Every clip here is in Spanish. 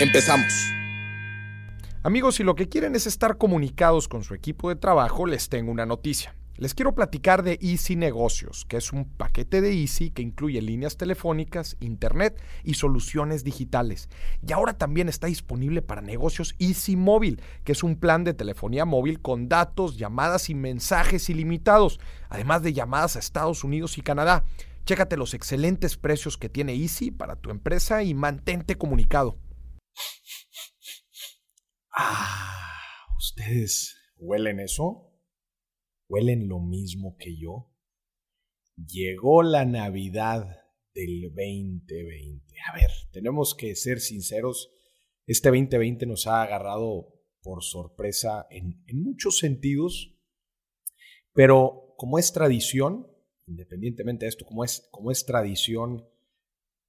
Empezamos. Amigos, si lo que quieren es estar comunicados con su equipo de trabajo, les tengo una noticia. Les quiero platicar de Easy Negocios, que es un paquete de Easy que incluye líneas telefónicas, internet y soluciones digitales. Y ahora también está disponible para negocios Easy Móvil, que es un plan de telefonía móvil con datos, llamadas y mensajes ilimitados, además de llamadas a Estados Unidos y Canadá. Chécate los excelentes precios que tiene Easy para tu empresa y mantente comunicado. Ah, ¿ustedes huelen eso? ¿Huelen lo mismo que yo? Llegó la Navidad del 2020. A ver, tenemos que ser sinceros. Este 2020 nos ha agarrado por sorpresa en, muchos sentidos, pero como es tradición, independientemente de esto, como es, como es tradición,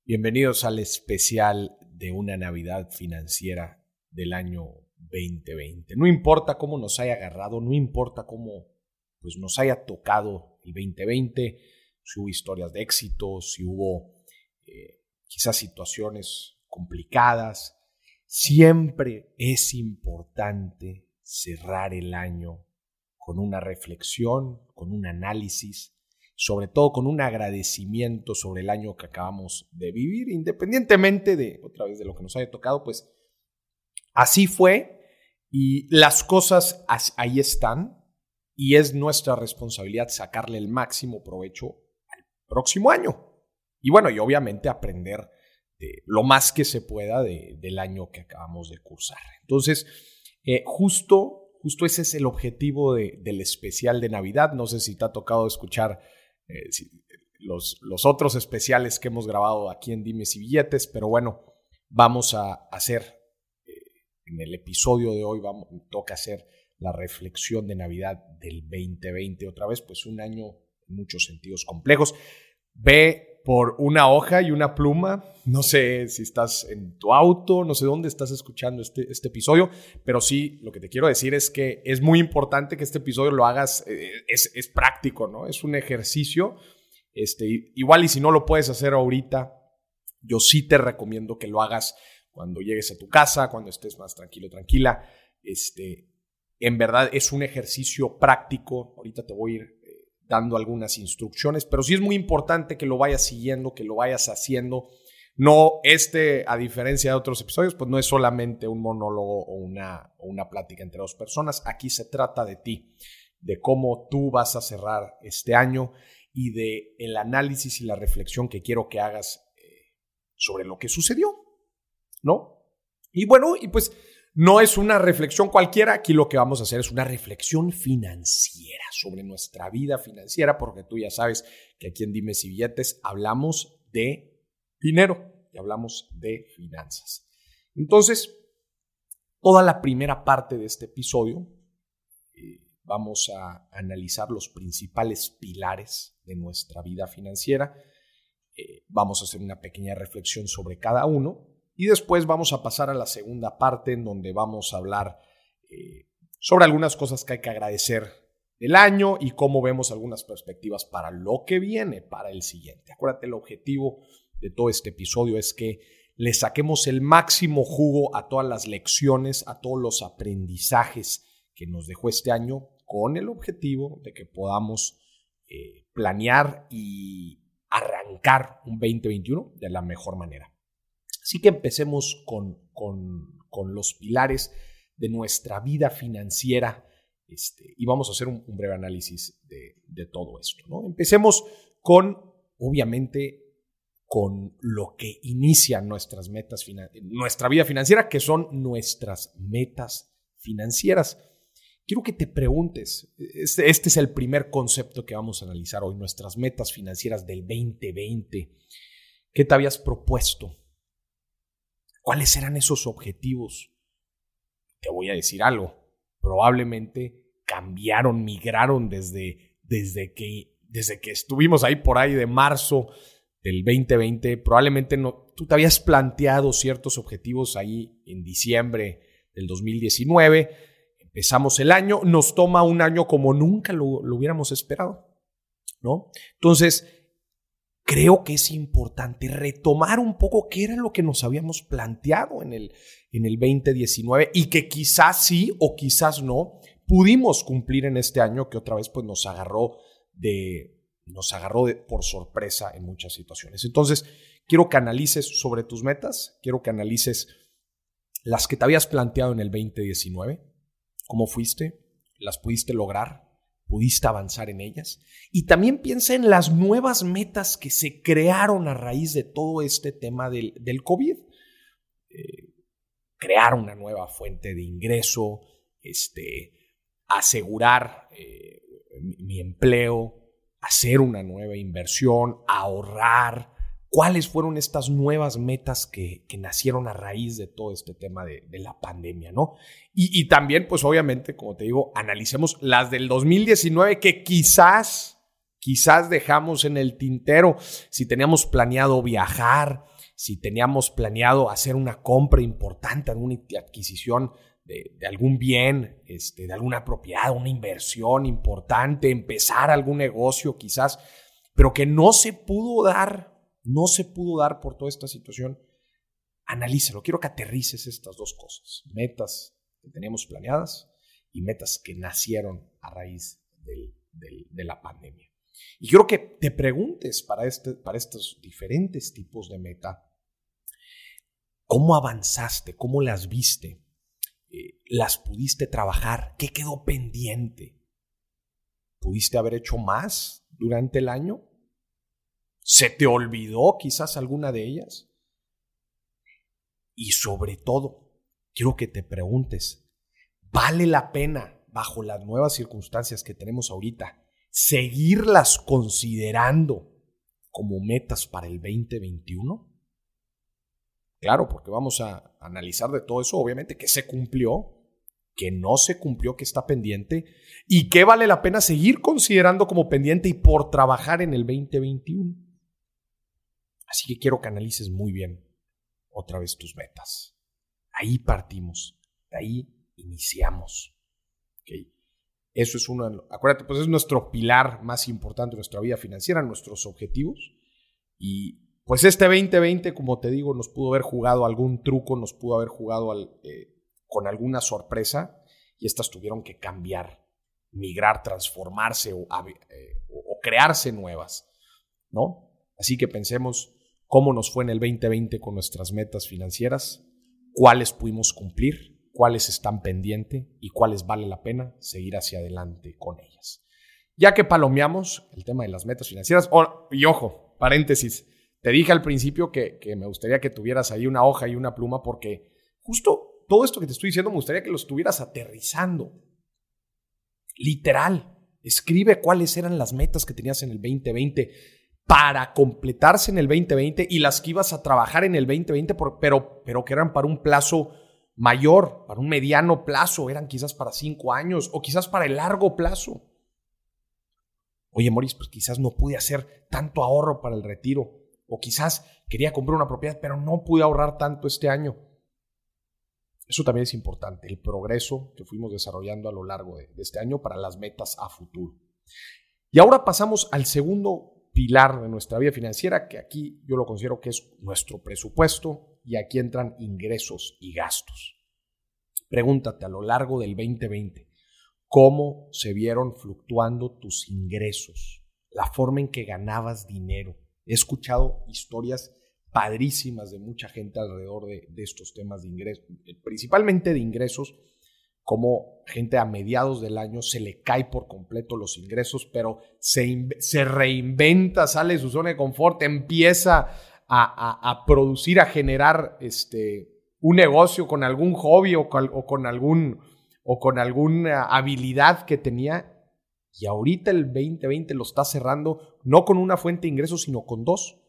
bienvenidos al especial de una Navidad financiera del año 2020. No importa cómo nos haya agarrado, no importa cómo pues, nos haya tocado el 2020, si hubo historias de éxito, si hubo eh, quizás situaciones complicadas, siempre es importante cerrar el año con una reflexión, con un análisis sobre todo con un agradecimiento sobre el año que acabamos de vivir, independientemente de, otra vez, de lo que nos haya tocado, pues así fue y las cosas ahí están y es nuestra responsabilidad sacarle el máximo provecho al próximo año. Y bueno, y obviamente aprender de lo más que se pueda del año que acabamos de cursar. Entonces, eh, justo, justo ese es el objetivo del especial de Navidad. No sé si te ha tocado escuchar eh, los, los, otros especiales que hemos grabado aquí en Dimes y Billetes, pero bueno, vamos a hacer, en el episodio de hoy, vamos, toca hacer la reflexión de Navidad del 2020, otra vez, pues un año en muchos sentidos complejos. Ve por una hoja y una pluma. No sé si estás en tu auto, no sé dónde estás escuchando este, este episodio, pero sí, lo que te quiero decir es que es muy importante que este episodio lo hagas, eh, es, es, práctico, ¿no? Es un ejercicio. Este, igual y si no lo puedes hacer ahorita, yo sí te recomiendo que lo hagas cuando llegues a tu casa, cuando estés más tranquilo, tranquila. Este, en verdad es un ejercicio práctico. Ahorita te voy a ir dando algunas instrucciones, pero sí es muy importante que lo vayas siguiendo, que lo vayas haciendo. No, este, a diferencia de otros episodios, pues no es solamente un monólogo o una, una plática entre dos personas. Aquí se trata de ti, de cómo tú vas a cerrar este año y de el análisis y la reflexión que quiero que hagas eh, sobre lo que sucedió, ¿no? Y bueno, y pues no es una reflexión cualquiera, aquí lo que vamos a hacer es una reflexión financiera sobre nuestra vida financiera, porque tú ya sabes que aquí en Dimes y Billetes hablamos de dinero y hablamos de finanzas. Entonces, toda la primera parte de este episodio eh, vamos a analizar los principales pilares de nuestra vida financiera. Eh, vamos a hacer una pequeña reflexión sobre cada uno y después vamos a pasar a la segunda parte en donde vamos a hablar eh, sobre algunas cosas que hay que agradecer del año y cómo vemos algunas perspectivas para lo que viene, para el siguiente. Acuérdate, el objetivo de todo este episodio es que le saquemos el máximo jugo a todas las lecciones, a todos los aprendizajes que nos dejó este año con el objetivo de que podamos eh, planear y arrancar un 2021 de la mejor manera. Así que empecemos con, con, los pilares de nuestra vida financiera este, y vamos a hacer un, breve análisis de, todo esto. Empecemos con, obviamente, con lo que inicia nuestras metas, nuestra vida financiera, que son nuestras metas financieras. Quiero que te preguntes, este, este, es el primer concepto que vamos a analizar hoy, nuestras metas financieras del 2020. ¿Qué te habías propuesto? ¿Cuáles eran esos objetivos? Te voy a decir algo. Probablemente cambiaron, migraron desde, desde, que, desde que estuvimos ahí por ahí de marzo del 2020. Probablemente no, tú te habías planteado ciertos objetivos ahí en diciembre del 2019. Empezamos el año, nos toma un año como nunca lo, lo hubiéramos esperado. ¿no? Entonces, creo que es importante retomar un poco qué era lo que nos habíamos planteado en el, en el 2019 y que quizás sí o quizás no pudimos cumplir en este año que otra vez pues nos agarró de nos agarró por sorpresa en muchas situaciones. Entonces, quiero que analices sobre tus metas, quiero que analices las que te habías planteado en el 2019, cómo fuiste, las pudiste lograr, pudiste avanzar en ellas. Y también piensa en las nuevas metas que se crearon a raíz de todo este tema del, del COVID. Eh, crear una nueva fuente de ingreso, este, asegurar eh, mi empleo, hacer una nueva inversión, ahorrar, cuáles fueron estas nuevas metas que, nacieron a raíz de todo este tema de, la pandemia, ¿no? Y, también, pues obviamente, como te digo, analicemos las del 2019 que quizás, quizás dejamos en el tintero, si teníamos planeado viajar, si teníamos planeado hacer una compra importante, alguna adquisición de, de, algún bien, este, de alguna propiedad, una inversión importante, empezar algún negocio quizás, pero que no se pudo dar no se pudo dar por toda esta situación, analízalo. Quiero que aterrices estas dos cosas. Metas que teníamos planeadas y metas que nacieron a raíz de la pandemia. Y quiero que te preguntes para, este, para estos diferentes tipos de meta, ¿cómo avanzaste? ¿Cómo las viste? Eh, ¿Las pudiste trabajar? ¿Qué quedó pendiente? ¿Pudiste haber hecho más durante el año? ¿Se te olvidó quizás alguna de ellas? Y sobre todo, quiero que te preguntes, ¿vale la pena, bajo las nuevas circunstancias que tenemos ahorita, seguirlas considerando como metas para el 2021? Claro, porque vamos a analizar de todo eso, obviamente, que se cumplió, que no se cumplió, que está pendiente y que vale la pena seguir considerando como pendiente y por trabajar en el 2021. Así que quiero que analices muy bien otra vez tus metas. Ahí partimos, ahí iniciamos. ¿okay? Eso es uno, acuérdate, pues es nuestro pilar más importante de nuestra vida financiera, nuestros objetivos. Y pues este 2020, como te digo, nos pudo haber jugado algún truco, nos pudo haber jugado eh, con alguna sorpresa y estas tuvieron que cambiar, migrar, transformarse o, eh, o crearse nuevas, ¿no? Así que pensemos cómo nos fue en el 2020 con nuestras metas financieras, cuáles pudimos cumplir, cuáles están pendientes y cuáles vale la pena seguir hacia adelante con ellas. Ya que palomeamos el tema de las metas financieras, y ojo, paréntesis, te dije al principio que, que me gustaría que tuvieras ahí una hoja y una pluma porque justo todo esto que te estoy diciendo me gustaría que lo estuvieras aterrizando. Literal, escribe cuáles eran las metas que tenías en el 2020 para completarse en el 2020 y las que ibas a trabajar en el 2020, pero, pero que eran para un plazo mayor, para un mediano plazo, eran quizás para cinco años o quizás para el largo plazo. Oye, Moris, pues quizás no pude hacer tanto ahorro para el retiro o quizás quería comprar una propiedad, pero no pude ahorrar tanto este año. Eso también es importante, el progreso que fuimos desarrollando a lo largo de este año para las metas a futuro. Y ahora pasamos al segundo pilar de nuestra vida financiera, que aquí yo lo considero que es nuestro presupuesto y aquí entran ingresos y gastos. Pregúntate a lo largo del 2020, ¿cómo se vieron fluctuando tus ingresos? La forma en que ganabas dinero. He escuchado historias padrísimas de mucha gente alrededor de, de estos temas de ingresos, principalmente de ingresos como gente a mediados del año se le cae por completo los ingresos, pero se, se reinventa, sale de su zona de confort, empieza a, producir, a generar este, un negocio con algún hobby o con, algún, o con alguna habilidad que tenía. Y ahorita el 2020 lo está cerrando no con una fuente de ingresos, sino con dos.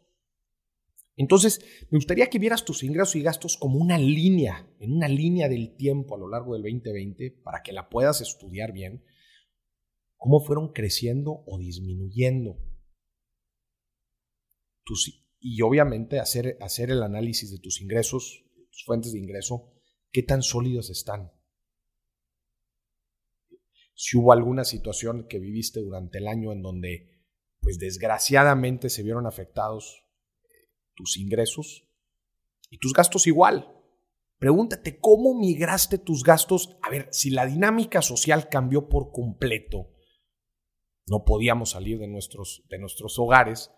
Entonces, me gustaría que vieras tus ingresos y gastos como una línea, en una línea del tiempo a lo largo del 2020, para que la puedas estudiar bien, cómo fueron creciendo o disminuyendo. y obviamente hacer, hacer el análisis de tus ingresos, tus fuentes de ingreso, qué tan sólidos están. Si hubo alguna situación que viviste durante el año en donde, pues desgraciadamente se vieron afectados tus ingresos y tus gastos igual. Pregúntate cómo migraste tus gastos. A ver, si la dinámica social cambió por completo, no podíamos salir de nuestros, de nuestros hogares,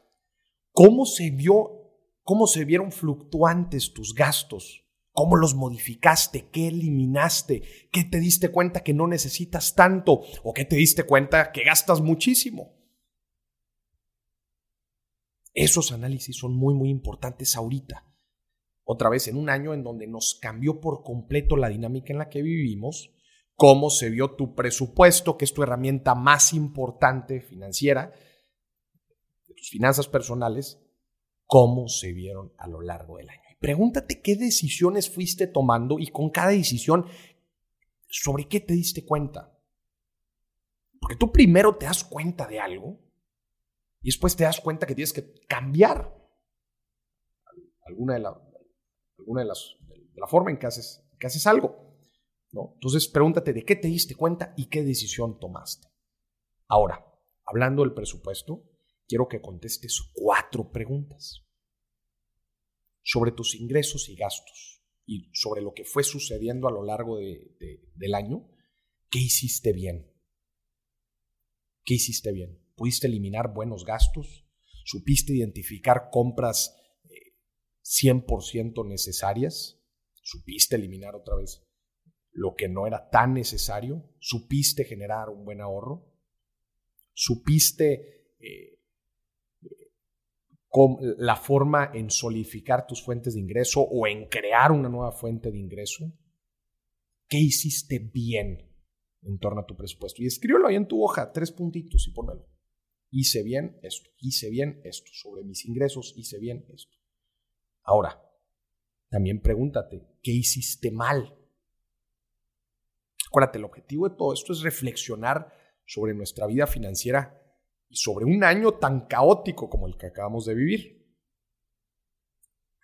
¿cómo se vio, cómo se vieron fluctuantes tus gastos? ¿Cómo los modificaste? ¿Qué eliminaste? ¿Qué te diste cuenta que no necesitas tanto? ¿O qué te diste cuenta que gastas muchísimo? Esos análisis son muy, muy importantes ahorita. Otra vez, en un año en donde nos cambió por completo la dinámica en la que vivimos, cómo se vio tu presupuesto, que es tu herramienta más importante financiera, de tus finanzas personales, cómo se vieron a lo largo del año. pregúntate qué decisiones fuiste tomando y con cada decisión, sobre qué te diste cuenta. Porque tú primero te das cuenta de algo y después te das cuenta que tienes que cambiar alguna de, la, alguna de las de la forma en que haces, que haces algo. ¿no? Entonces pregúntate de qué te diste cuenta y qué decisión tomaste. Ahora, hablando del presupuesto, quiero que contestes cuatro preguntas sobre tus ingresos y gastos y sobre lo que fue sucediendo a lo largo del año. ¿Qué hiciste bien? ¿Qué hiciste bien? ¿Pudiste eliminar buenos gastos? ¿Supiste identificar compras 100% eh, necesarias? ¿Supiste eliminar otra vez lo que no era tan necesario? ¿Supiste generar un buen ahorro? ¿Supiste eh, la forma en solidificar tus fuentes de ingreso o en crear una nueva fuente de ingreso? ¿Qué hiciste bien en torno a tu presupuesto? Y escríbelo ahí en tu hoja, tres puntitos y ponelo hice bien esto, hice bien esto, sobre mis ingresos hice bien esto. Ahora, también pregúntate, ¿qué hiciste mal? Acuérdate, el objetivo de todo esto es reflexionar sobre nuestra vida financiera y sobre un año tan caótico como el que acabamos de vivir.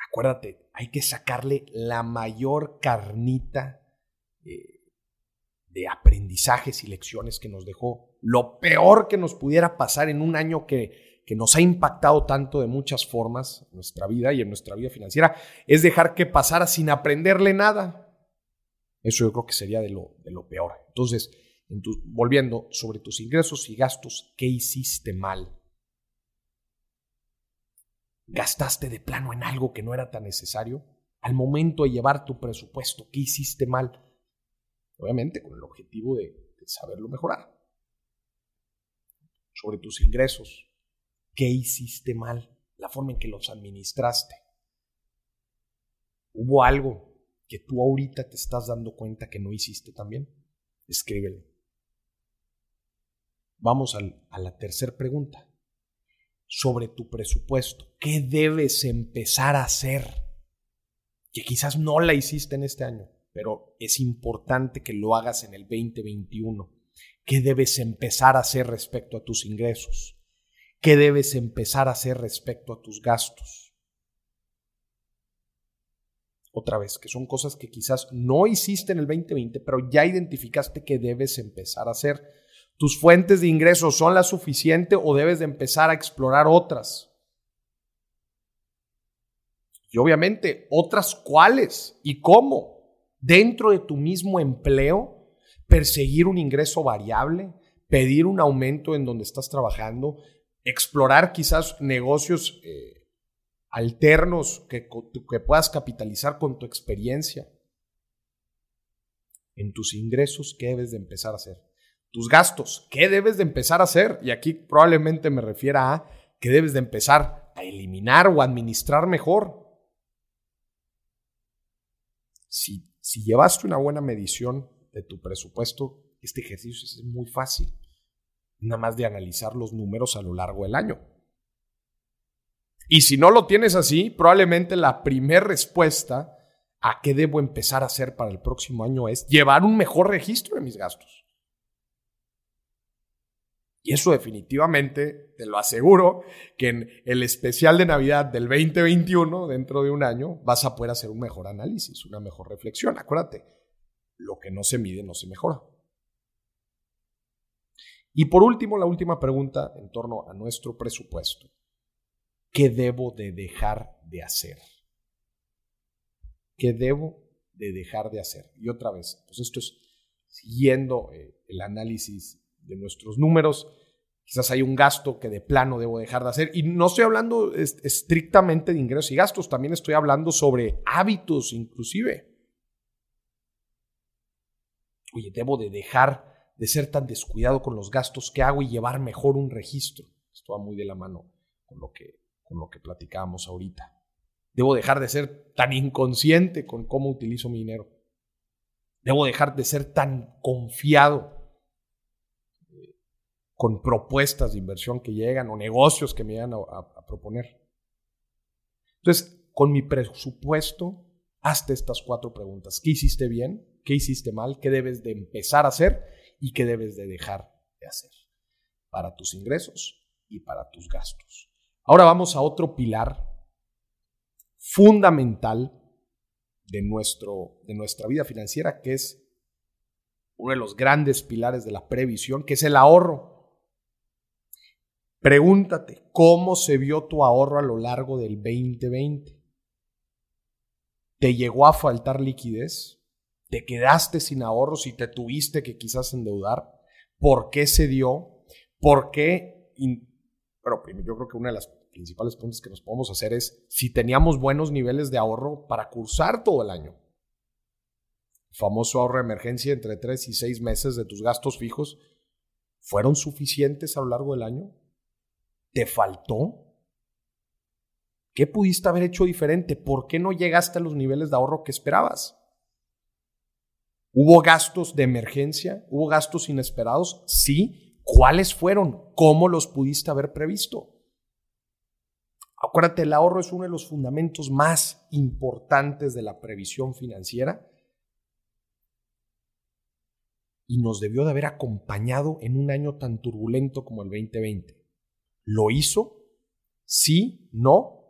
Acuérdate, hay que sacarle la mayor carnita eh, de aprendizajes y lecciones que nos dejó. Lo peor que nos pudiera pasar en un año que, que nos ha impactado tanto de muchas formas en nuestra vida y en nuestra vida financiera es dejar que pasara sin aprenderle nada. Eso yo creo que sería de lo, de lo peor. Entonces, volviendo sobre tus ingresos y gastos, ¿qué hiciste mal? ¿Gastaste de plano en algo que no era tan necesario? Al momento de llevar tu presupuesto, ¿qué hiciste mal? Obviamente con el objetivo de, saberlo mejorar. Sobre tus ingresos, ¿qué hiciste mal? La forma en que los administraste. ¿Hubo algo que tú ahorita te estás dando cuenta que no hiciste también? Escríbelo. Vamos a la tercera pregunta. Sobre tu presupuesto, ¿qué debes empezar a hacer? Que quizás no la hiciste en este año pero es importante que lo hagas en el 2021. ¿Qué debes empezar a hacer respecto a tus ingresos? ¿Qué debes empezar a hacer respecto a tus gastos? Otra vez, que son cosas que quizás no hiciste en el 2020, pero ya identificaste que debes empezar a hacer. ¿Tus fuentes de ingresos son las suficientes o debes de empezar a explorar otras? Y obviamente, otras cuáles y cómo dentro de tu mismo empleo, perseguir un ingreso variable, pedir un aumento en donde estás trabajando, explorar quizás negocios eh, alternos que, que puedas capitalizar con tu experiencia. En tus ingresos, ¿qué debes de empezar a hacer? Tus gastos, ¿qué debes de empezar a hacer? Y aquí probablemente me refiera a que debes de empezar a eliminar o administrar mejor. Si si llevaste una buena medición de tu presupuesto, este ejercicio es muy fácil. Nada más de analizar los números a lo largo del año. Y si no lo tienes así, probablemente la primera respuesta a qué debo empezar a hacer para el próximo año es llevar un mejor registro de mis gastos. Y eso definitivamente, te lo aseguro, que en el especial de Navidad del 2021, dentro de un año, vas a poder hacer un mejor análisis, una mejor reflexión. Acuérdate, lo que no se mide no se mejora. Y por último, la última pregunta en torno a nuestro presupuesto. ¿Qué debo de dejar de hacer? ¿Qué debo de dejar de hacer? Y otra vez, pues esto es siguiendo eh, el análisis de nuestros números. Quizás hay un gasto que de plano debo dejar de hacer. Y no estoy hablando estrictamente de ingresos y gastos, también estoy hablando sobre hábitos inclusive. Oye, debo de dejar de ser tan descuidado con los gastos que hago y llevar mejor un registro. Esto va muy de la mano con lo que, con lo que platicábamos ahorita. Debo dejar de ser tan inconsciente con cómo utilizo mi dinero. Debo dejar de ser tan confiado eh, con propuestas de inversión que llegan o negocios que me llegan a, a proponer. Entonces, con mi presupuesto, hazte estas cuatro preguntas. ¿Qué hiciste bien? ¿Qué hiciste mal? ¿Qué debes de empezar a hacer? y qué debes de dejar de hacer para tus ingresos y para tus gastos. Ahora vamos a otro pilar fundamental de, nuestro, de nuestra vida financiera, que es uno de los grandes pilares de la previsión, que es el ahorro. Pregúntate, ¿cómo se vio tu ahorro a lo largo del 2020? ¿Te llegó a faltar liquidez? te quedaste sin ahorros y te tuviste que quizás endeudar, por qué se dio, por qué, pero primero yo creo que una de las principales preguntas que nos podemos hacer es si teníamos buenos niveles de ahorro para cursar todo el año. Famoso ahorro de emergencia entre tres y seis meses de tus gastos fijos, ¿fueron suficientes a lo largo del año? ¿Te faltó? ¿Qué pudiste haber hecho diferente? ¿Por qué no llegaste a los niveles de ahorro que esperabas? ¿Hubo gastos de emergencia? ¿Hubo gastos inesperados? Sí. ¿Cuáles fueron? ¿Cómo los pudiste haber previsto? Acuérdate, el ahorro es uno de los fundamentos más importantes de la previsión financiera y nos debió de haber acompañado en un año tan turbulento como el 2020. ¿Lo hizo? ¿Sí? ¿No?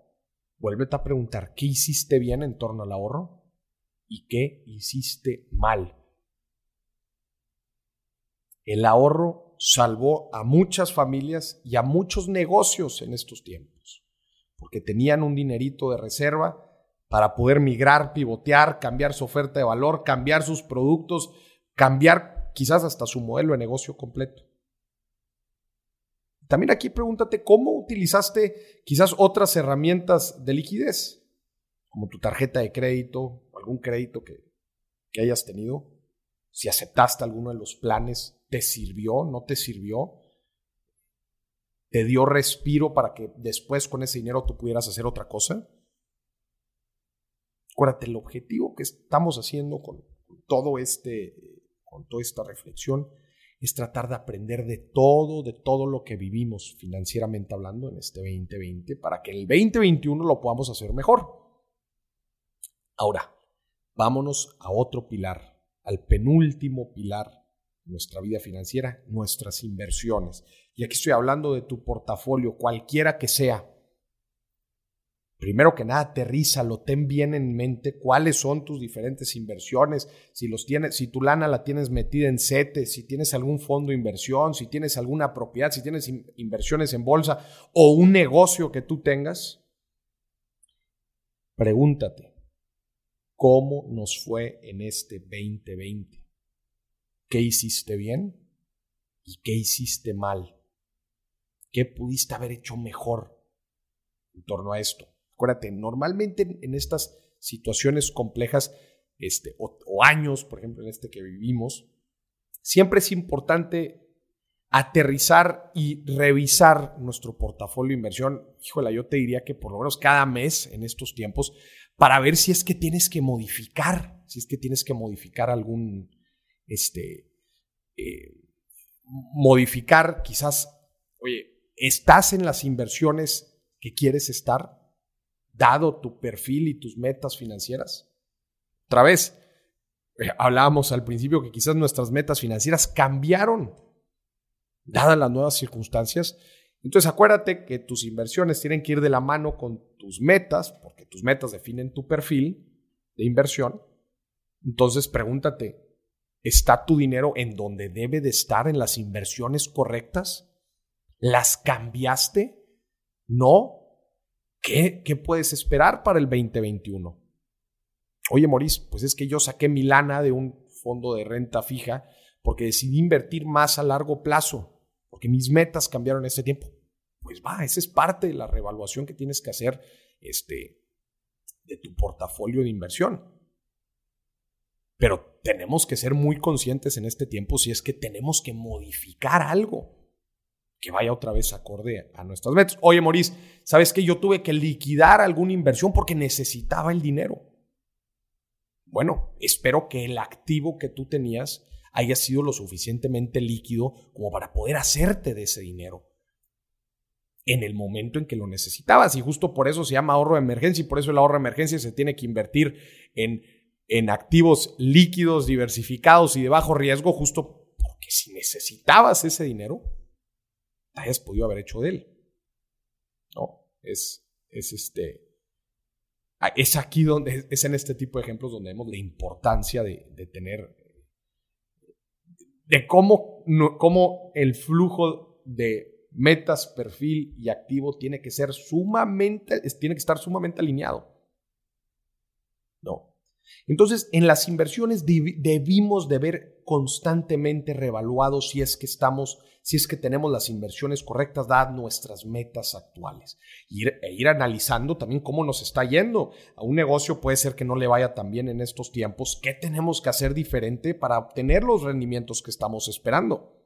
Vuélvete a preguntar, ¿qué hiciste bien en torno al ahorro? y qué hiciste mal. El ahorro salvó a muchas familias y a muchos negocios en estos tiempos, porque tenían un dinerito de reserva para poder migrar, pivotear, cambiar su oferta de valor, cambiar sus productos, cambiar quizás hasta su modelo de negocio completo. También aquí pregúntate cómo utilizaste quizás otras herramientas de liquidez, como tu tarjeta de crédito, algún crédito que, hayas tenido, si aceptaste alguno de los planes, ¿te sirvió? ¿No te sirvió? ¿Te dio respiro para que después con ese dinero tú pudieras hacer otra cosa? Acuérdate, el objetivo que estamos haciendo con, todo este, con toda esta reflexión es tratar de aprender de todo, de todo lo que vivimos financieramente hablando en este 2020 para que el 2021 lo podamos hacer mejor. Ahora, vámonos a otro pilar, al penúltimo pilar de nuestra vida financiera, nuestras inversiones. Y aquí estoy hablando de tu portafolio, cualquiera que sea. Primero que nada, aterrízalo, ten bien en mente cuáles son tus diferentes inversiones, si los tienes, si tu lana la tienes metida en CETES, si tienes algún fondo de inversión, si tienes alguna propiedad, si tienes inversiones en bolsa o un negocio que tú tengas. Pregúntate, cómo nos fue en este 2020. ¿Qué hiciste bien y qué hiciste mal? ¿Qué pudiste haber hecho mejor en torno a esto? Acuérdate, normalmente en estas situaciones complejas este, o, años, por ejemplo, en este que vivimos, siempre es importante aterrizar y revisar nuestro portafolio de inversión. Híjole, yo te diría que por lo menos cada mes en estos tiempos para ver si es que tienes que modificar, si es que tienes que modificar algún, este, eh, modificar quizás, oye, estás en las inversiones que quieres estar, dado tu perfil y tus metas financieras? Otra vez, eh, hablábamos al principio que quizás nuestras metas financieras cambiaron, dadas las nuevas circunstancias. Entonces acuérdate que tus inversiones tienen que ir de la mano con tus metas, porque tus metas definen tu perfil de inversión. Entonces pregúntate, ¿está tu dinero en donde debe de estar en las inversiones correctas? ¿Las cambiaste? ¿No? ¿Qué, puedes esperar para el 2021? Oye, Maurice, pues es que yo saqué mi lana de un fondo de renta fija porque decidí invertir más a largo plazo, porque mis metas cambiaron en ese tiempo. Pues va, esa es parte de la revaluación que tienes que hacer este, de tu portafolio de inversión. Pero tenemos que ser muy conscientes en este tiempo si es que tenemos que modificar algo que vaya otra vez acorde a nuestras metas. Oye, Maurice, ¿sabes que yo tuve que liquidar alguna inversión porque necesitaba el dinero? Bueno, espero que el activo que tú tenías haya sido lo suficientemente líquido como para poder hacerte de ese dinero en el momento en que lo necesitabas. Y justo por eso se llama ahorro de emergencia y por eso el ahorro de emergencia se tiene que invertir en, en activos líquidos, diversificados y de bajo riesgo, justo porque si necesitabas ese dinero, hayas podido haber hecho de él. No, es, es este, es aquí donde, es en este tipo de ejemplos donde vemos la importancia de, tener, de cómo, cómo el flujo de metas, perfil y activo tiene que ser sumamente, tiene que estar sumamente alineado. No. Entonces, en las inversiones debimos de ver constantemente revaluados si es que estamos si es que tenemos las inversiones correctas, dadas nuestras metas actuales. E ir analizando también cómo nos está yendo. A un negocio puede ser que no le vaya tan bien en estos tiempos. ¿Qué tenemos que hacer diferente para obtener los rendimientos que estamos esperando?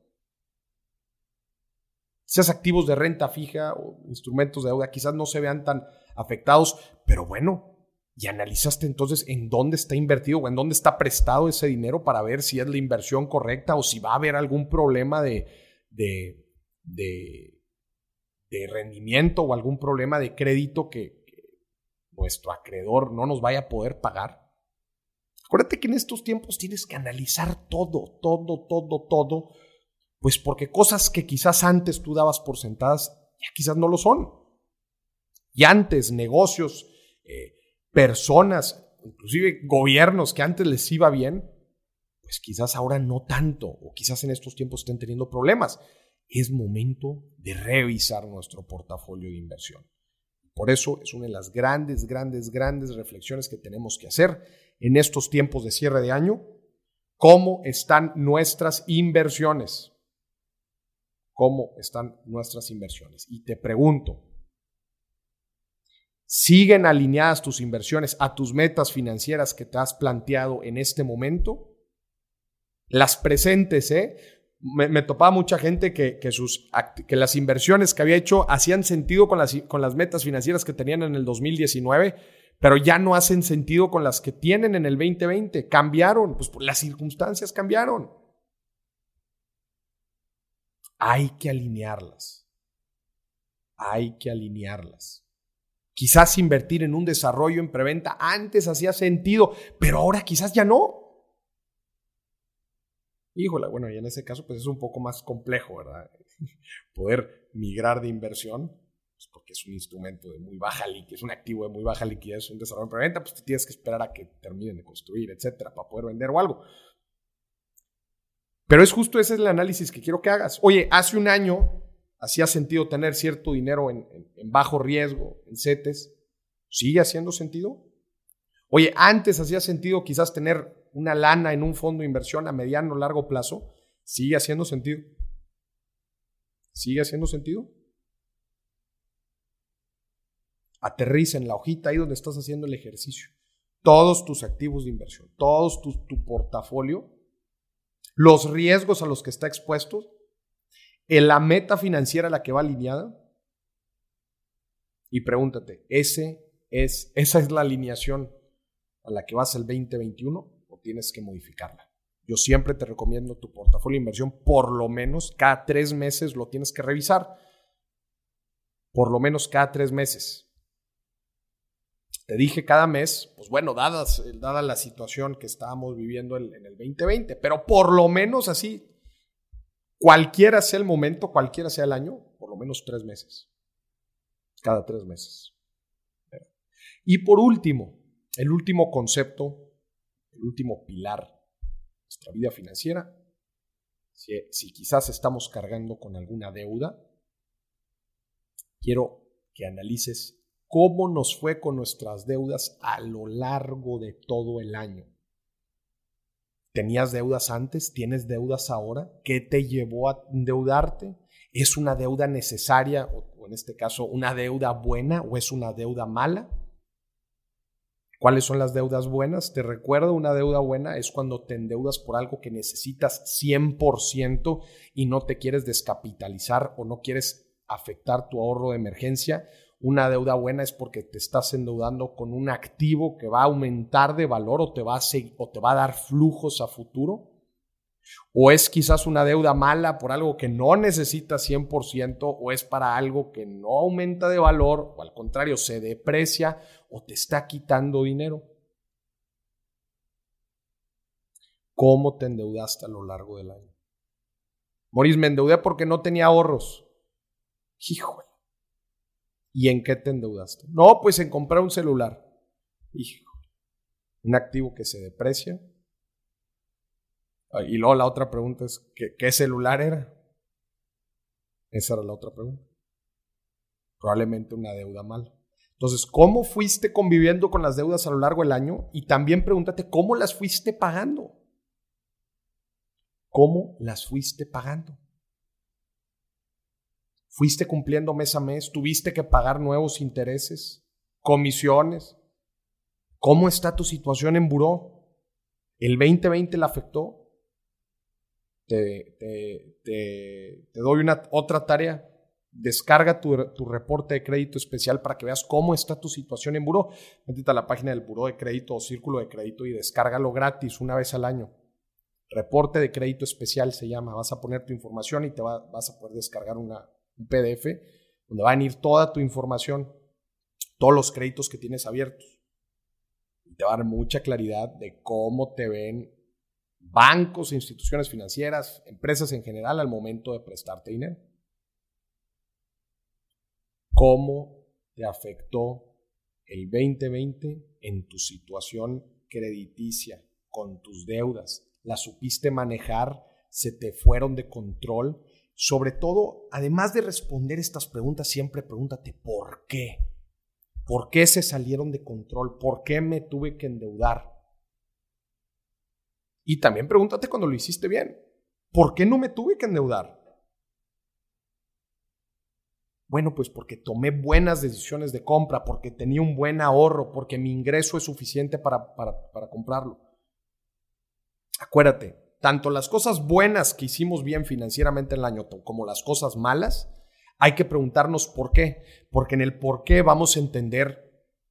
Seas activos de renta fija o instrumentos de deuda, quizás no se vean tan afectados, pero bueno, y analizaste entonces en dónde está invertido o en dónde está prestado ese dinero para ver si es la inversión correcta o si va a haber algún problema de, de, de, rendimiento o algún problema de crédito que, nuestro acreedor no nos vaya a poder pagar. Acuérdate que en estos tiempos tienes que analizar todo, todo, todo, todo, pues porque cosas que quizás antes tú dabas por sentadas, ya quizás no lo son. Y antes negocios, eh, personas, inclusive gobiernos que antes les iba bien, pues quizás ahora no tanto, o quizás en estos tiempos estén teniendo problemas. Es momento de revisar nuestro portafolio de inversión. Por eso es una de las grandes, grandes, grandes reflexiones que tenemos que hacer en estos tiempos de cierre de año. ¿Cómo están nuestras inversiones? ¿Cómo están nuestras inversiones? Y te pregunto, ¿siguen alineadas tus inversiones a tus metas financieras que te has planteado en este momento? las presentes, ¿eh? Me, topaba mucha gente que, que, sus, que las inversiones que había hecho hacían sentido con las, con las metas financieras que tenían en el 2019, pero ya no hacen sentido con las que tienen en el 2020. Cambiaron, pues las circunstancias cambiaron. Hay que alinearlas. Hay que alinearlas. Quizás invertir en un desarrollo en preventa antes hacía sentido, pero ahora quizás ya no. Híjole, bueno, y en ese caso pues es un poco más complejo, ¿verdad? Poder migrar de inversión, pues porque es un instrumento de muy baja liquidez, es un activo de muy baja liquidez, un desarrollo en preventa, pues tienes que esperar a que terminen de construir, etcétera, para poder vender o algo. Pero es justo ese el análisis que quiero que hagas. Oye, hace un año hacía sentido tener cierto dinero en, bajo riesgo, en CETES. ¿Sigue haciendo sentido? Oye, antes hacía sentido quizás tener una lana en un fondo de inversión a mediano o largo plazo, ¿sigue haciendo sentido? ¿Sigue haciendo sentido? Aterriza en la hojita ahí donde estás haciendo el ejercicio. Todos tus activos de inversión, todos tu portafolio, los riesgos a los que está expuesto, en la meta financiera a la que va alineada. Y pregúntate, ¿ese es, ¿esa es la alineación a la que vas el 2021? tienes que modificarla. Yo siempre te recomiendo tu portafolio de inversión, por lo menos cada tres meses lo tienes que revisar. por lo menos cada tres meses. Te dije cada mes, pues bueno, dadas, dada la situación que estábamos viviendo en, en el 2020, pero por lo menos así, cualquiera sea el momento, cualquiera sea el año, por lo menos tres meses. Cada tres meses. Y por último, el último concepto, el último pilar de nuestra vida financiera, si, quizás estamos cargando con alguna deuda, quiero que analices cómo nos fue con nuestras deudas a lo largo de todo el año. ¿Tenías deudas antes? ¿Tienes deudas ahora? ¿Qué te llevó a endeudarte? ¿Es una deuda necesaria o, en este caso una deuda buena o es una deuda mala? ¿Cuáles son las deudas buenas? Te recuerdo, una deuda buena es cuando te endeudas por algo que necesitas 100% y no te quieres descapitalizar o no quieres afectar tu ahorro de emergencia. Una deuda buena es porque te estás endeudando con un activo que va a aumentar de valor o te va a, o te va a dar flujos a futuro. O es quizás una deuda mala por algo que no necesitas 100% o es para algo que no aumenta de valor o al contrario se deprecia o te está quitando dinero. ¿Cómo te endeudaste a lo largo del año? Moris, me endeudé porque no tenía ahorros. Híjole. ¿Y en qué te endeudaste? No, pues en comprar un celular. Híjole. Un activo que se deprecia Ah, y luego la otra pregunta es, ¿qué, celular era? Esa era la otra pregunta. Probablemente una deuda mala. Entonces, ¿cómo fuiste conviviendo con las deudas a lo largo del año? Y también pregúntate, ¿cómo las fuiste pagando? ¿Cómo las fuiste pagando? ¿Fuiste cumpliendo mes a mes? ¿Tuviste que pagar nuevos intereses? ¿Comisiones? ¿Cómo está tu situación en buró? ¿El 2020 la afectó? te, doy una, otra tarea. Descarga tu, reporte de crédito especial para que veas cómo está tu situación en buró. Métete a la página del buró de crédito o círculo de crédito y descárgalo gratis una vez al año. Reporte de crédito especial se llama. Vas a poner tu información y te vas a poder descargar una, un PDF donde va a venir toda tu información, todos los créditos que tienes abiertos. Te va a dar mucha claridad de cómo te ven bancos, instituciones financieras, empresas en general al momento de prestarte dinero. ¿Cómo te afectó el 2020 en tu situación crediticia, con tus deudas? ¿Las supiste manejar? ¿Se te fueron de control? Sobre todo, además de responder estas preguntas, siempre pregúntate ¿por qué? ¿Por qué se salieron de control? ¿Por qué me tuve que endeudar? Y también pregúntate cuando lo hiciste bien, ¿por qué no me tuve que endeudar? Bueno, pues porque tomé buenas decisiones de compra, porque tenía un buen ahorro, porque mi ingreso es suficiente para, para, comprarlo. Acuérdate, tanto las cosas buenas que hicimos bien financieramente en el año como las cosas malas, hay que preguntarnos por qué, porque en el por qué vamos a entender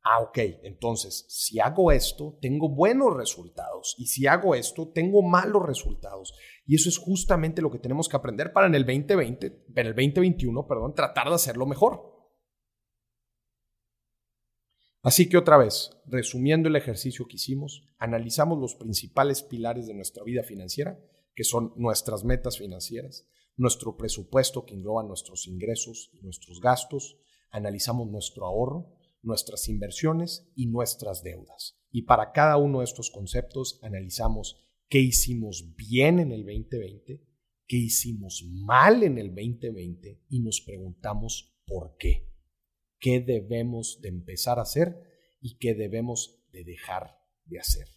ah, ok, entonces, si hago esto, tengo buenos resultados y si hago esto, tengo malos resultados. Y eso es justamente lo que tenemos que aprender para en el 2020, en el 2021, perdón, tratar de hacerlo mejor. Así que otra vez, resumiendo el ejercicio que hicimos, analizamos los principales pilares de nuestra vida financiera, que son nuestras metas financieras, nuestro presupuesto que engloba nuestros ingresos y nuestros gastos, analizamos nuestro ahorro, nuestras inversiones y nuestras deudas. Y para cada uno de estos conceptos analizamos qué hicimos bien en el 2020, qué hicimos mal en el 2020 y nos preguntamos por qué. ¿Qué debemos de empezar a hacer y qué debemos de dejar de hacer?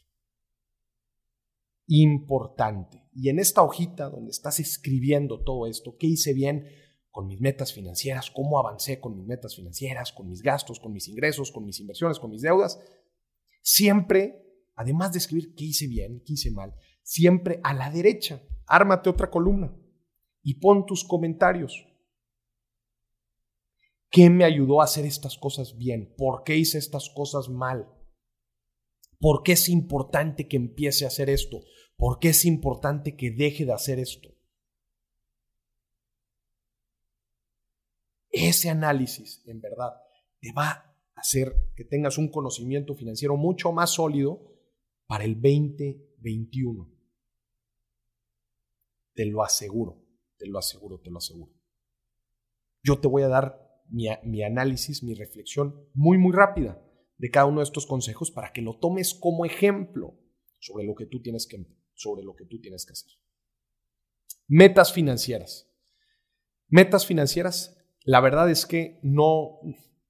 Importante. Y en esta hojita donde estás escribiendo todo esto, ¿qué hice bien? con mis metas financieras, cómo avancé con mis metas financieras, con mis gastos, con mis ingresos, con mis inversiones, con mis deudas. Siempre, además de escribir qué hice bien, qué hice mal, siempre a la derecha, ármate otra columna y pon tus comentarios. ¿Qué me ayudó a hacer estas cosas bien? ¿Por qué hice estas cosas mal? ¿Por qué es importante que empiece a hacer esto? ¿Por qué es importante que deje de hacer esto? Ese análisis, en verdad, te va a hacer que tengas un conocimiento financiero mucho más sólido para el 2021. Te lo aseguro, te lo aseguro, te lo aseguro. Yo te voy a dar mi, análisis, mi reflexión muy, muy rápida de cada uno de estos consejos para que lo tomes como ejemplo sobre lo que tú tienes que, sobre lo que tú tienes que hacer. Metas financieras. Metas financieras, la verdad es que no,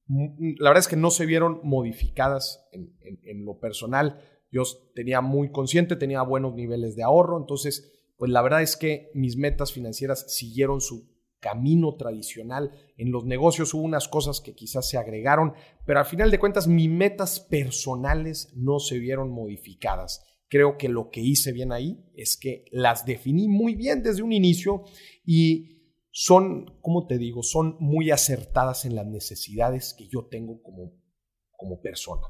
la verdad es que no se vieron modificadas en, en, lo personal. Yo tenía muy consciente, tenía buenos niveles de ahorro, entonces, pues la verdad es que mis metas financieras siguieron su camino tradicional. En los negocios hubo unas cosas que quizás se agregaron, pero al final de cuentas mis metas personales no se vieron modificadas. Creo que lo que hice bien ahí es que las definí muy bien desde un inicio y son, como te digo, son muy acertadas en las necesidades que yo tengo como, como persona.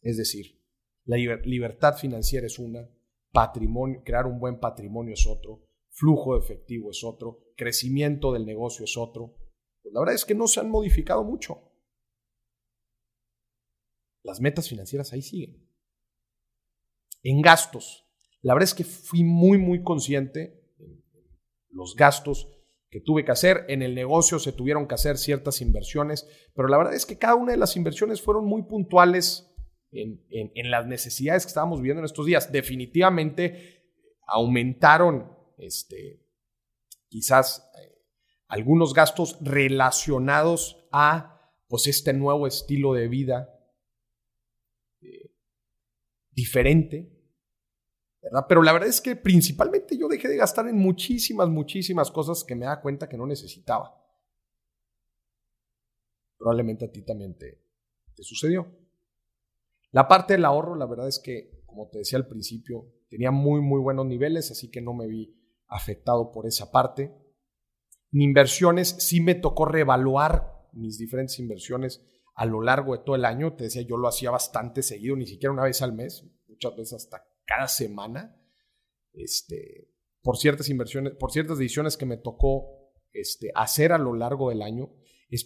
Es decir, la libertad financiera es una, patrimonio, crear un buen patrimonio es otro, flujo de efectivo es otro, crecimiento del negocio es otro. Pues la verdad es que no se han modificado mucho. Las metas financieras ahí siguen. En gastos, la verdad es que fui muy, muy consciente en los gastos que tuve que hacer. En el negocio se tuvieron que hacer ciertas inversiones, pero la verdad es que cada una de las inversiones fueron muy puntuales en, en las necesidades que estábamos viviendo en estos días. Definitivamente aumentaron este, quizás eh, algunos gastos relacionados a pues, este nuevo estilo de vida eh, diferente, ¿verdad? Pero la verdad es que principalmente yo dejé de gastar en muchísimas, muchísimas cosas que me da cuenta que no necesitaba. Probablemente a ti también te, te sucedió. La parte del ahorro, la verdad es que, como te decía al principio, tenía muy, muy buenos niveles, así que no me vi afectado por esa parte. Mi inversiones sí me tocó reevaluar mis diferentes inversiones a lo largo de todo el año. Te decía, yo lo hacía bastante seguido, ni siquiera una vez al mes, muchas veces hasta cada semana. Este, por ciertas inversiones, por ciertas decisiones que me tocó este, hacer a lo largo del año.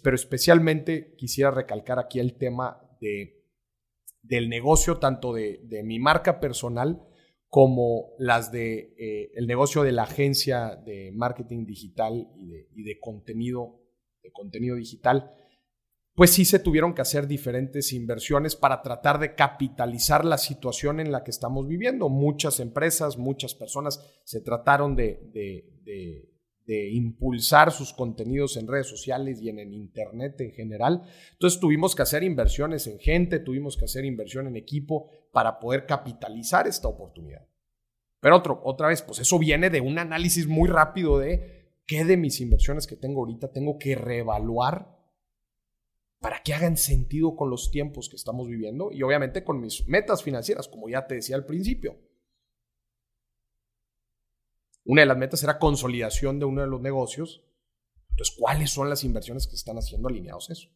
Pero especialmente quisiera recalcar aquí el tema de, del negocio, tanto de, de mi marca personal como las de eh, el negocio de la agencia de marketing digital y de, contenido, de contenido digital, pues sí se tuvieron que hacer diferentes inversiones para tratar de capitalizar la situación en la que estamos viviendo. Muchas empresas, muchas personas se trataron de, de, impulsar sus contenidos en redes sociales y en el Internet en general. Entonces tuvimos que hacer inversiones en gente, tuvimos que hacer inversión en equipo para poder capitalizar esta oportunidad. Pero otro, otra vez, pues eso viene de un análisis muy rápido de qué de mis inversiones que tengo ahorita tengo que reevaluar para que hagan sentido con los tiempos que estamos viviendo y obviamente con mis metas financieras, como ya te decía al principio. Una de las metas era consolidación de uno de los negocios. Entonces, ¿cuáles son las inversiones que están haciendo alineados a eso?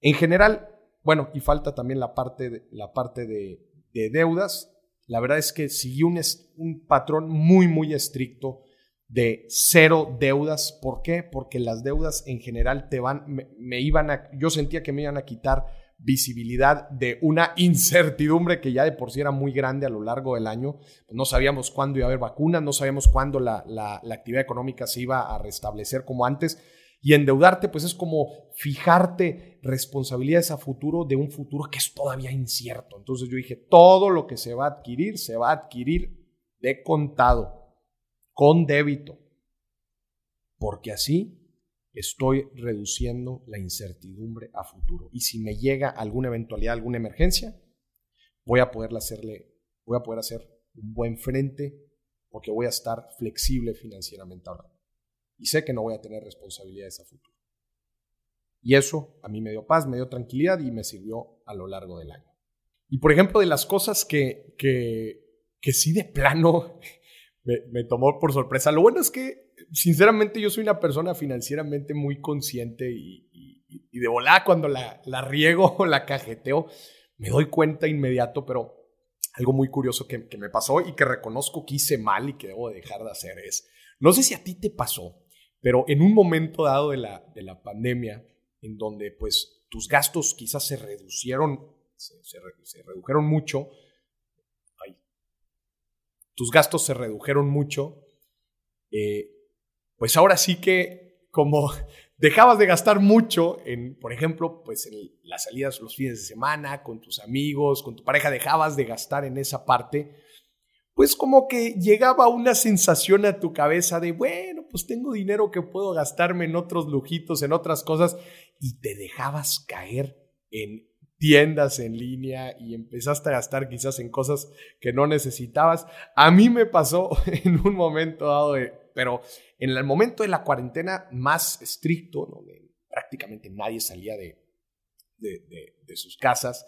En general, bueno, y falta también la parte de, la parte de, deudas. La verdad es que siguió un, un patrón muy, muy estricto de cero deudas. ¿Por qué? Porque las deudas en general te van, me, iban a, yo sentía que me iban a quitar visibilidad de una incertidumbre que ya de por sí era muy grande a lo largo del año. No sabíamos cuándo iba a haber vacunas, no sabíamos cuándo la, la actividad económica se iba a restablecer como antes. Y endeudarte, pues es como fijarte responsabilidades a futuro de un futuro que es todavía incierto. Entonces yo dije, todo lo que se va a adquirir, se va a adquirir de contado, con débito. Porque así estoy reduciendo la incertidumbre a futuro. Y si me llega alguna eventualidad, alguna emergencia, voy a poder hacerle, voy a poder hacer un buen frente porque voy a estar flexible financieramente ahora y sé que no voy a tener responsabilidades a futuro. Y eso a mí me dio paz, me dio tranquilidad y me sirvió a lo largo del año. Y por ejemplo, de las cosas que, que, que sí de plano me, tomó por sorpresa, lo bueno es que sinceramente yo soy una persona financieramente muy consciente y, de volada cuando la, la riego o la cajeteo, me doy cuenta inmediato, pero algo muy curioso que, me pasó y que reconozco que hice mal y que debo dejar de hacer es, no sé si a ti te pasó, pero en un momento dado de la, de la pandemia, en donde pues tus gastos quizás se reducieron, se, redujeron mucho, tus gastos se redujeron mucho, eh, pues ahora sí que como dejabas de gastar mucho en, por ejemplo, pues en las salidas los fines de semana, con tus amigos, con tu pareja, dejabas de gastar en esa parte, pues como que llegaba una sensación a tu cabeza de, bueno, pues tengo dinero que puedo gastarme en otros lujitos, en otras cosas, y te dejabas caer en tiendas en línea y empezaste a gastar quizás en cosas que no necesitabas. A mí me pasó en un momento dado de, pero en el momento de la cuarentena más estricto, donde prácticamente nadie salía de, de, sus casas,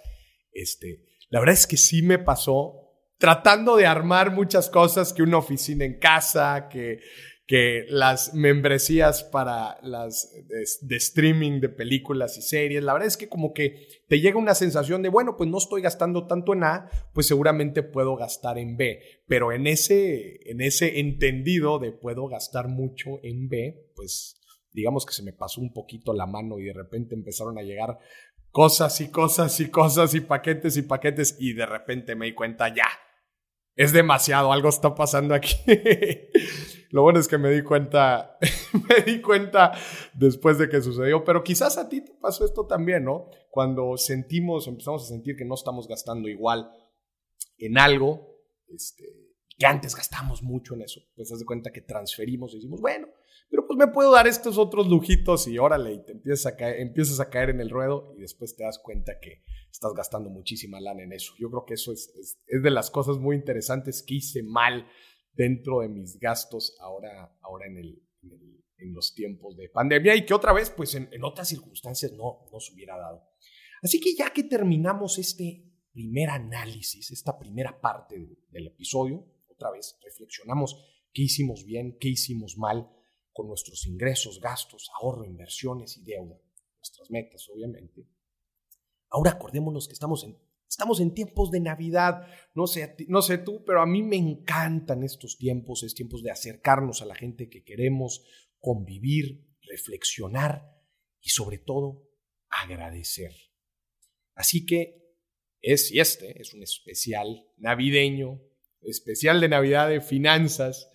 este, la verdad es que sí me pasó tratando de armar muchas cosas, que una oficina en casa, que, que las membresías para las de, streaming de películas y series. La verdad es que como que te llega una sensación de, bueno, pues no estoy gastando tanto en A, pues seguramente puedo gastar en B. Pero en ese, en ese entendido de puedo gastar mucho en B, pues digamos que se me pasó un poquito la mano y de repente empezaron a llegar cosas y cosas y cosas y paquetes y paquetes y de repente me di cuenta, ya, es demasiado, algo está pasando aquí. Lo bueno es que me di cuenta, me di cuenta después de que sucedió, pero quizás a ti te pasó esto también, ¿no? Cuando sentimos, empezamos a sentir que no estamos gastando igual en algo, este, que antes gastamos mucho en eso, pues das cuenta que transferimos y decimos, bueno, pero pues me puedo dar estos otros lujitos y órale, y te empiezas a caer, empiezas a caer en el ruedo y después te das cuenta que estás gastando muchísima lana en eso. Yo creo que eso es, es, de las cosas muy interesantes que hice mal dentro de mis gastos ahora, ahora en, el, en, los tiempos de pandemia y que otra vez, pues en, otras circunstancias no, no se hubiera dado. Así que ya que terminamos este primer análisis, esta primera parte del episodio, otra vez reflexionamos qué hicimos bien, qué hicimos mal, con nuestros ingresos, gastos, ahorro, inversiones y deuda, nuestras metas, obviamente. Ahora acordémonos que estamos en, estamos en tiempos de Navidad. No sé, no sé tú, pero a mí me encantan estos tiempos, es tiempos de acercarnos a la gente que queremos, convivir, reflexionar y sobre todo agradecer. Así que es, y este es un especial navideño, especial de Navidad de finanzas,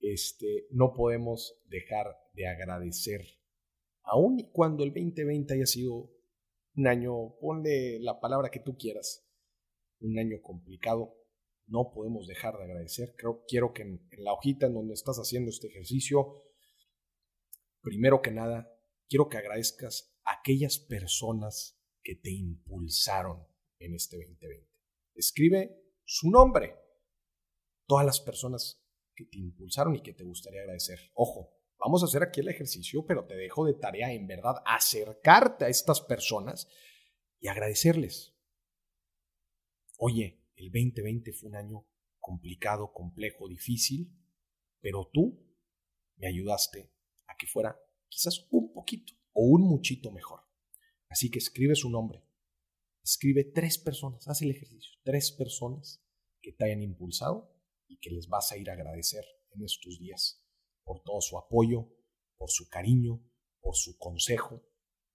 este, no podemos dejar de agradecer, aun cuando el 2020 haya sido un año, ponle la palabra que tú quieras, un año complicado, no podemos dejar de agradecer. Creo, quiero que en, en la hojita en donde estás haciendo este ejercicio, primero que nada, quiero que agradezcas a aquellas personas que te impulsaron en este 2020. Escribe su nombre. Todas las personas que te impulsaron y que te gustaría agradecer. Ojo, vamos a hacer aquí el ejercicio, pero te dejo de tarea en verdad acercarte a estas personas y agradecerles. Oye, el 2020 fue un año complicado, complejo, difícil, pero tú me ayudaste a que fuera quizás un poquito o un muchito mejor. Así que escribe su nombre. Escribe tres personas, haz el ejercicio, tres personas que te hayan impulsado y que les vas a ir a agradecer en estos días por todo su apoyo, por su cariño, por su consejo,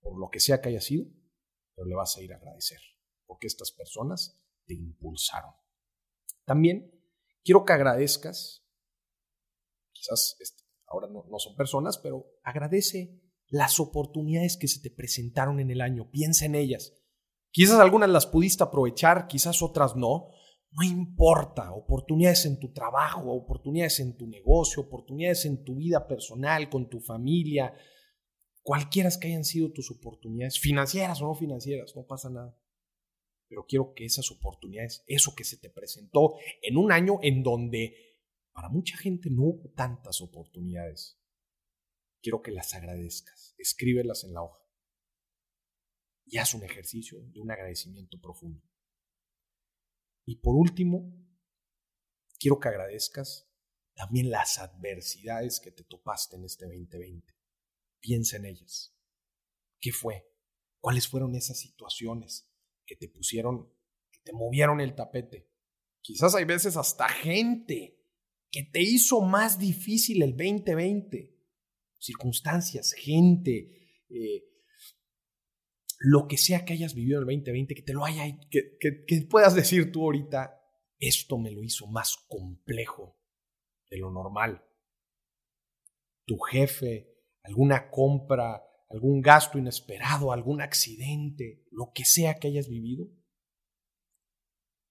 por lo que sea que haya sido, pero le vas a ir a agradecer, porque estas personas te impulsaron. También quiero que agradezcas, quizás ahora no son personas, pero agradece las oportunidades que se te presentaron en el año, piensa en ellas. Quizás algunas las pudiste aprovechar, quizás otras no, no importa, oportunidades en tu trabajo, oportunidades en tu negocio, oportunidades en tu vida personal, con tu familia, cualquiera que hayan sido tus oportunidades, financieras o no financieras, no pasa nada. Pero quiero que esas oportunidades, eso que se te presentó en un año en donde para mucha gente no hubo tantas oportunidades, quiero que las agradezcas, escríbelas en la hoja y haz un ejercicio de un agradecimiento profundo. Y por último, quiero que agradezcas también las adversidades que te topaste en este 2020. Piensa en ellas. ¿Qué fue? ¿Cuáles fueron esas situaciones que te pusieron, que te movieron el tapete? quizás hay veces hasta gente que te hizo más difícil el 2020. Circunstancias, gente, eh, lo que sea que hayas vivido en el 2020, que te lo haya, que, que puedas decir tú ahorita, esto me lo hizo más complejo de lo normal. Tu jefe, alguna compra, algún gasto inesperado, algún accidente, lo que sea que hayas vivido,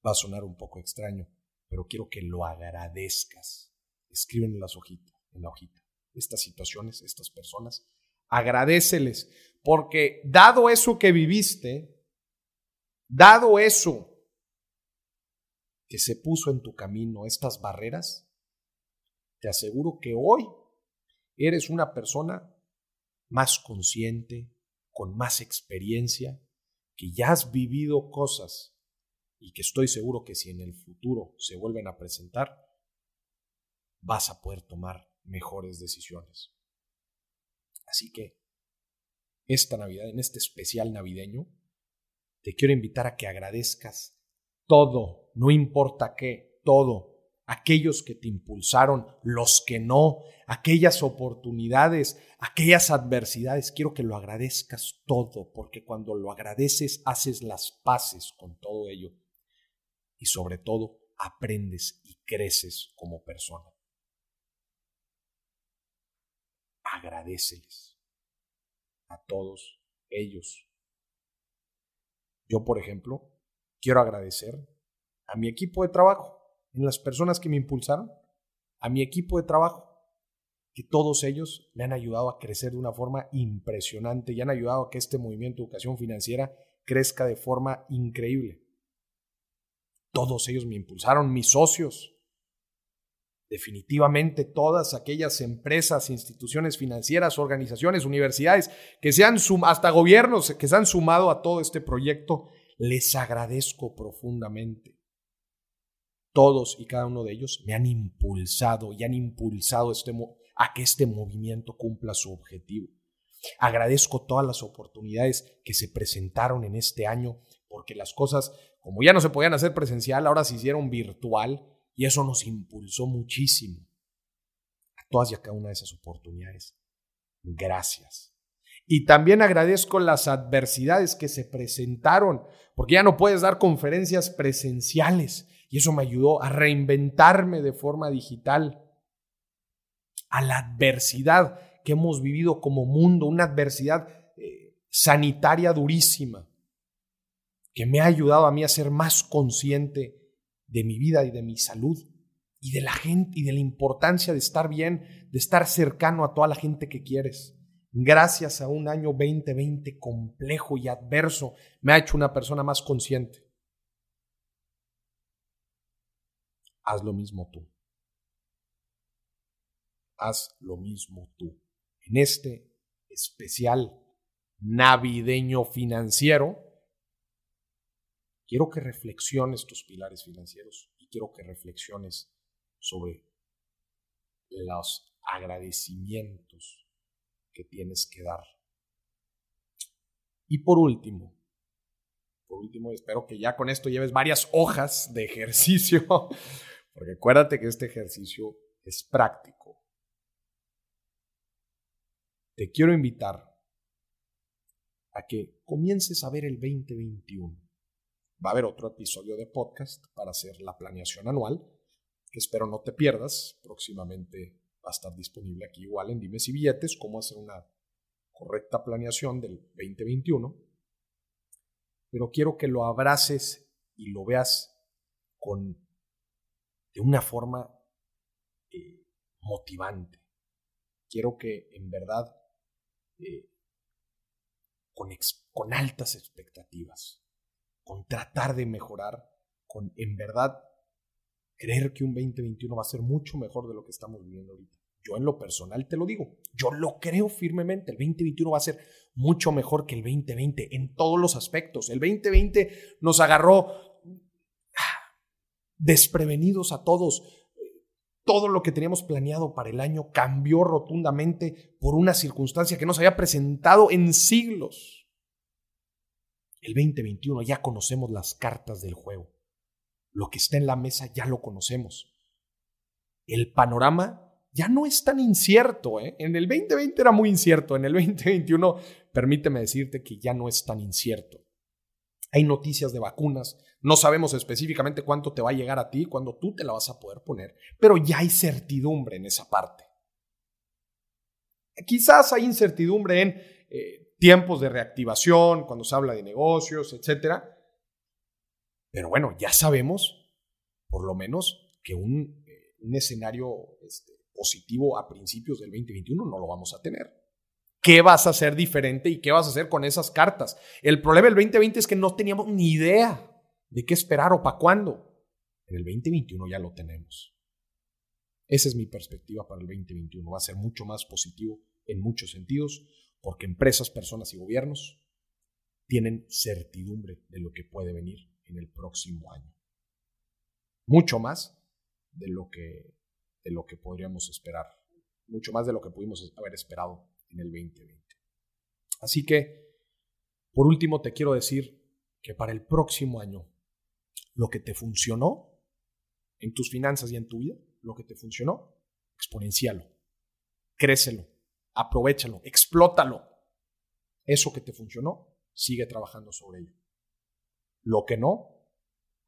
va a sonar un poco extraño, pero quiero que lo agradezcas. Escriben en las en la hojita, estas situaciones, estas personas, agradeceles, porque dado eso que viviste, dado eso que se puso en tu camino, estas barreras, te aseguro que hoy eres una persona más consciente, con más experiencia, que ya has vivido cosas y que estoy seguro que si en el futuro se vuelven a presentar, vas a poder tomar mejores decisiones. Así que, esta Navidad, en este especial navideño, te quiero invitar a que agradezcas todo, no importa qué, todo, aquellos que te impulsaron, los que no, aquellas oportunidades, aquellas adversidades. Quiero que lo agradezcas todo, porque cuando lo agradeces haces las paces con todo ello y sobre todo aprendes y creces como persona. Agradeceles a todos ellos. Yo, por ejemplo, quiero agradecer a mi equipo de trabajo en las personas que me impulsaron, a mi equipo de trabajo, que todos ellos me han ayudado a crecer de una forma impresionante y han ayudado a que este movimiento de educación financiera crezca de forma increíble. Todos ellos me impulsaron, mis socios. Definitivamente todas aquellas empresas, instituciones financieras, organizaciones, universidades que se han hasta gobiernos que se han sumado a todo este proyecto, les agradezco profundamente todos y cada uno de ellos me han impulsado y han impulsado este a que este movimiento cumpla su objetivo. Agradezco todas las oportunidades que se presentaron en este año, porque las cosas, como ya no se podían hacer presencial, ahora se hicieron virtual y eso nos impulsó muchísimo. A todas y a cada una de esas oportunidades. Gracias. Y también agradezco las adversidades que se presentaron, porque ya no puedes dar conferencias presenciales y eso me ayudó a reinventarme de forma digital a la adversidad que hemos vivido como mundo, una adversidad eh, sanitaria durísima, que me ha ayudado a mí a ser más consciente de mi vida y de mi salud y de la gente y de la importancia de estar bien, de estar cercano a toda la gente que quieres. Gracias a un año 2020 complejo y adverso, me ha hecho una persona más consciente. haz lo mismo tú. Haz lo mismo tú. En este especial navideño financiero, quiero que reflexiones tus pilares financieros y quiero que reflexiones sobre los agradecimientos que tienes que dar. Y por último, por último, espero que ya con esto lleves varias hojas de ejercicio porque acuérdate que este ejercicio es práctico. Te quiero invitar a que comiences a ver el 2021. Va a haber otro episodio de podcast para hacer la planeación anual, que espero no te pierdas. Próximamente va a estar disponible aquí igual en Dimes y Billetes, cómo hacer una correcta planeación del 2021. Pero quiero que lo abraces y lo veas con de una forma eh, motivante. Quiero que en verdad, eh, con, con altas expectativas, con tratar de mejorar, con en verdad creer que un 2021 va a ser mucho mejor de lo que estamos viviendo ahorita. Yo en lo personal te lo digo, yo lo creo firmemente, el 2021 va a ser mucho mejor que el 2020 en todos los aspectos. El 2020 nos agarró desprevenidos a todos. Todo lo que teníamos planeado para el año cambió rotundamente por una circunstancia que no se había presentado en siglos. El 2021 ya conocemos las cartas del juego. Lo que está en la mesa ya lo conocemos. El panorama ya no es tan incierto. ¿eh? En el 2020 era muy incierto, en el 2021 permíteme decirte que ya no es tan incierto. Hay noticias de vacunas, no sabemos específicamente cuánto te va a llegar a ti, cuándo tú te la vas a poder poner, pero ya hay certidumbre en esa parte. Quizás hay incertidumbre en eh, tiempos de reactivación, cuando se habla de negocios, etc. Pero bueno, ya sabemos, por lo menos, que un, eh, escenario este, positivo a principios del 2021 no lo vamos a tener. ¿Qué vas a hacer diferente y qué vas a hacer con esas cartas? El problema del 2020 es que no teníamos ni idea de qué esperar o para cuándo. En el 2021 ya lo tenemos. Esa es mi perspectiva para el 2021. Va a ser mucho más positivo en muchos sentidos porque empresas, personas y gobiernos tienen certidumbre de lo que puede venir en el próximo año. Mucho más de lo que, de lo que podríamos esperar. Mucho más de lo que pudimos haber esperado en el 2020. Así que, por último, te quiero decir que para el próximo año, lo que te funcionó en tus finanzas y en tu vida, lo que te funcionó, exponencialo, crécelo, aprovechalo, explótalo. Eso que te funcionó, sigue trabajando sobre ello. Lo que no,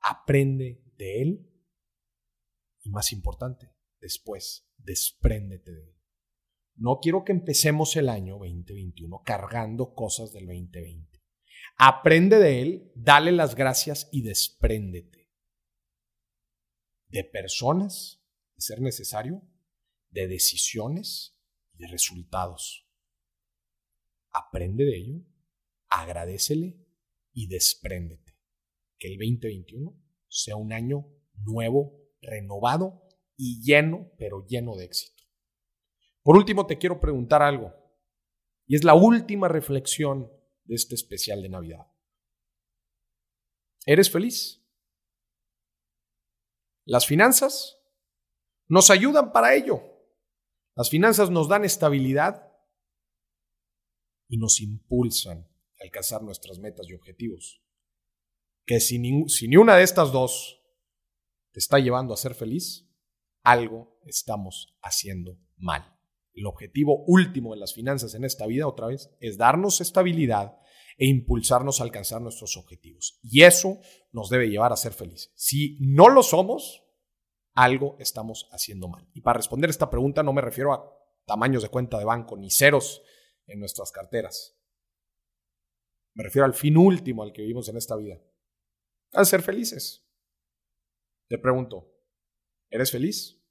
aprende de él y más importante, después, despréndete de él. No quiero que empecemos el año 2021 cargando cosas del 2020. Aprende de él, dale las gracias y despréndete. De personas, de ser necesario, de decisiones de resultados. Aprende de ello, agradecele y despréndete. Que el 2021 sea un año nuevo, renovado y lleno, pero lleno de éxito. Por último, te quiero preguntar algo, y es la última reflexión de este especial de Navidad. ¿Eres feliz? Las finanzas nos ayudan para ello. Las finanzas nos dan estabilidad y nos impulsan a alcanzar nuestras metas y objetivos. Que si ni, una de estas dos te está llevando a ser feliz, algo estamos haciendo mal. El objetivo último de las finanzas en esta vida, otra vez, es darnos estabilidad e impulsarnos a alcanzar nuestros objetivos. Y eso nos debe llevar a ser felices. Si no lo somos, algo estamos haciendo mal. Y para responder esta pregunta no me refiero a tamaños de cuenta de banco ni ceros en nuestras carteras. Me refiero al fin último al que vivimos en esta vida. A ser felices. Te pregunto, ¿eres feliz?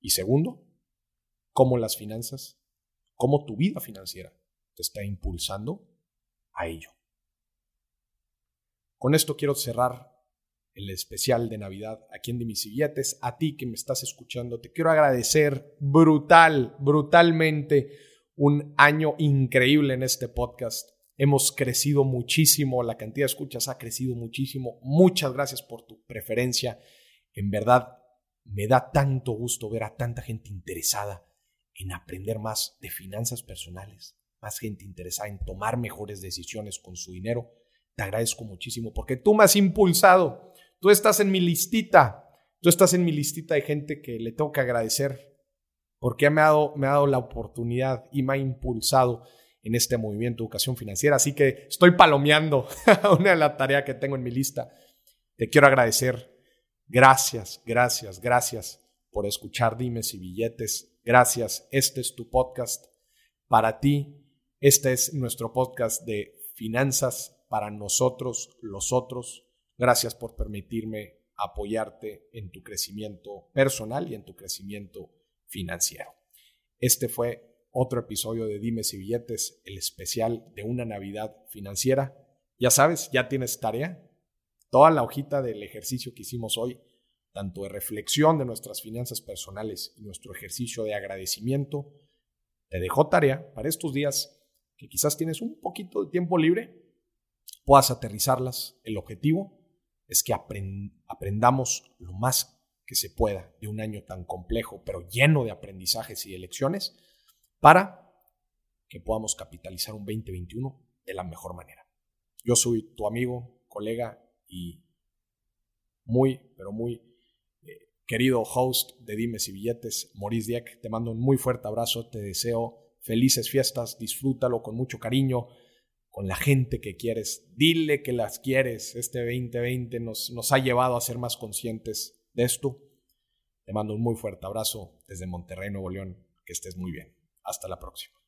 Y segundo, cómo las finanzas, cómo tu vida financiera te está impulsando a ello. Con esto quiero cerrar el especial de Navidad aquí en Billetes. A ti que me estás escuchando, te quiero agradecer brutal, brutalmente un año increíble en este podcast. Hemos crecido muchísimo, la cantidad de escuchas ha crecido muchísimo. Muchas gracias por tu preferencia. En verdad, me da tanto gusto ver a tanta gente interesada en aprender más de finanzas personales, más gente interesada en tomar mejores decisiones con su dinero. Te agradezco muchísimo porque tú me has impulsado. Tú estás en mi listita. Tú estás en mi listita de gente que le tengo que agradecer porque me ha dado, me ha dado la oportunidad y me ha impulsado en este movimiento de educación financiera. Así que estoy palomeando una de las tareas que tengo en mi lista. Te quiero agradecer. Gracias, gracias, gracias por escuchar Dimes y Billetes Gracias, este es tu podcast para ti. Este es nuestro podcast de finanzas para nosotros, los otros. Gracias por permitirme apoyarte en tu crecimiento personal y en tu crecimiento financiero. Este fue otro episodio de Dimes y Billetes, el especial de una Navidad financiera. Ya sabes, ya tienes tarea. Toda la hojita del ejercicio que hicimos hoy tanto de reflexión de nuestras finanzas personales y nuestro ejercicio de agradecimiento, te dejó tarea para estos días que quizás tienes un poquito de tiempo libre, puedas aterrizarlas. El objetivo es que aprendamos lo más que se pueda de un año tan complejo, pero lleno de aprendizajes y de lecciones, para que podamos capitalizar un 2021 de la mejor manera. Yo soy tu amigo, colega y muy, pero muy eh, querido host de Dimes y Billetes, Maurice Dieck. Te mando un muy fuerte abrazo, te deseo felices fiestas, disfrútalo con mucho cariño, con la gente que quieres, dile que las quieres. Este 2020 nos, nos ha llevado a ser más conscientes de esto. Te mando un muy fuerte abrazo desde Monterrey, Nuevo León. Que estés muy bien. Hasta la próxima.